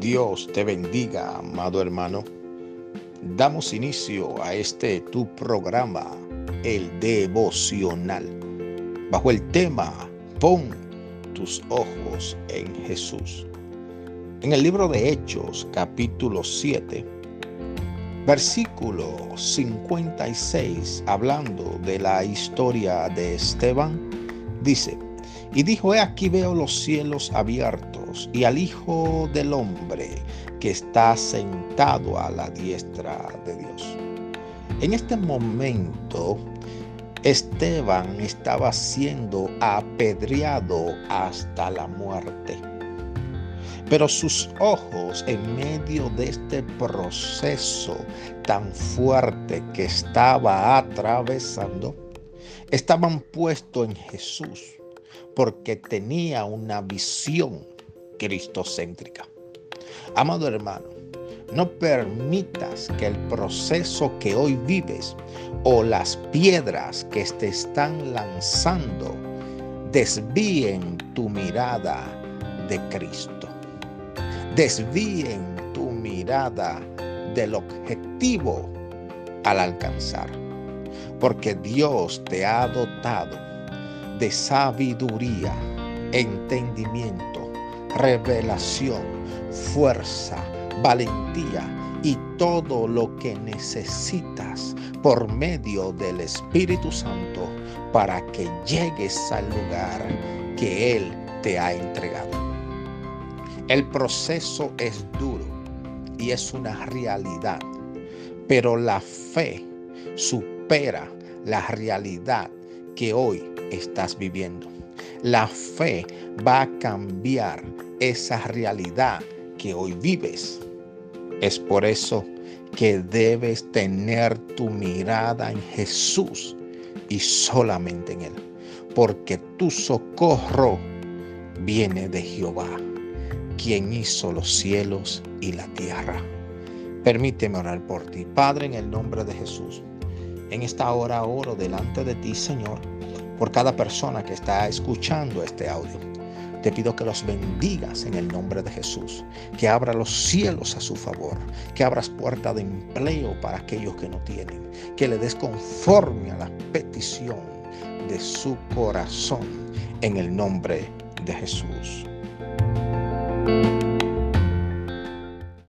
Dios te bendiga, amado hermano. Damos inicio a este tu programa, el devocional, bajo el tema Pon tus ojos en Jesús. En el libro de Hechos, capítulo 7, versículo 56, hablando de la historia de Esteban, dice, y dijo, he aquí veo los cielos abiertos y al Hijo del Hombre que está sentado a la diestra de Dios. En este momento, Esteban estaba siendo apedreado hasta la muerte. Pero sus ojos en medio de este proceso tan fuerte que estaba atravesando, estaban puestos en Jesús porque tenía una visión cristocéntrica. Amado hermano, no permitas que el proceso que hoy vives o las piedras que te están lanzando desvíen tu mirada de Cristo. Desvíen tu mirada del objetivo al alcanzar. Porque Dios te ha dotado de sabiduría, entendimiento, revelación, fuerza, valentía y todo lo que necesitas por medio del Espíritu Santo para que llegues al lugar que Él te ha entregado. El proceso es duro y es una realidad, pero la fe supera la realidad que hoy estás viviendo. La fe va a cambiar esa realidad que hoy vives. Es por eso que debes tener tu mirada en Jesús y solamente en Él. Porque tu socorro viene de Jehová, quien hizo los cielos y la tierra. Permíteme orar por ti, Padre, en el nombre de Jesús. En esta hora oro delante de ti, Señor por cada persona que está escuchando este audio. Te pido que los bendigas en el nombre de Jesús, que abra los cielos a su favor, que abras puerta de empleo para aquellos que no tienen, que le des conforme a la petición de su corazón en el nombre de Jesús.